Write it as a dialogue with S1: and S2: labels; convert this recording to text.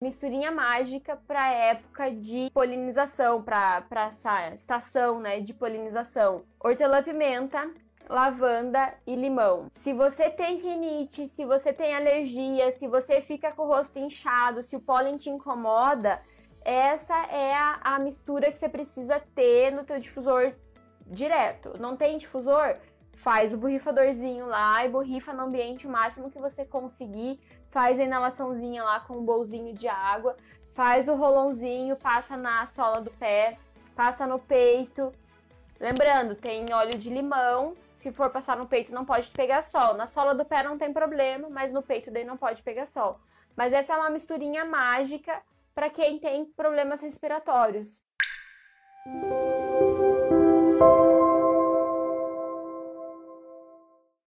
S1: misturinha mágica para época de polinização, para essa estação, né, de polinização. Hortelã-pimenta, lavanda e limão. Se você tem rinite, se você tem alergia, se você fica com o rosto inchado, se o pólen te incomoda, essa é a, a mistura que você precisa ter no teu difusor direto. Não tem difusor? Faz o borrifadorzinho lá e borrifa no ambiente o máximo que você conseguir. Faz a inalaçãozinha lá com um bolzinho de água. Faz o rolãozinho, passa na sola do pé, passa no peito. Lembrando, tem óleo de limão, se for passar no peito, não pode pegar sol. Na sola do pé não tem problema, mas no peito daí não pode pegar sol. Mas essa é uma misturinha mágica para quem tem problemas respiratórios. Música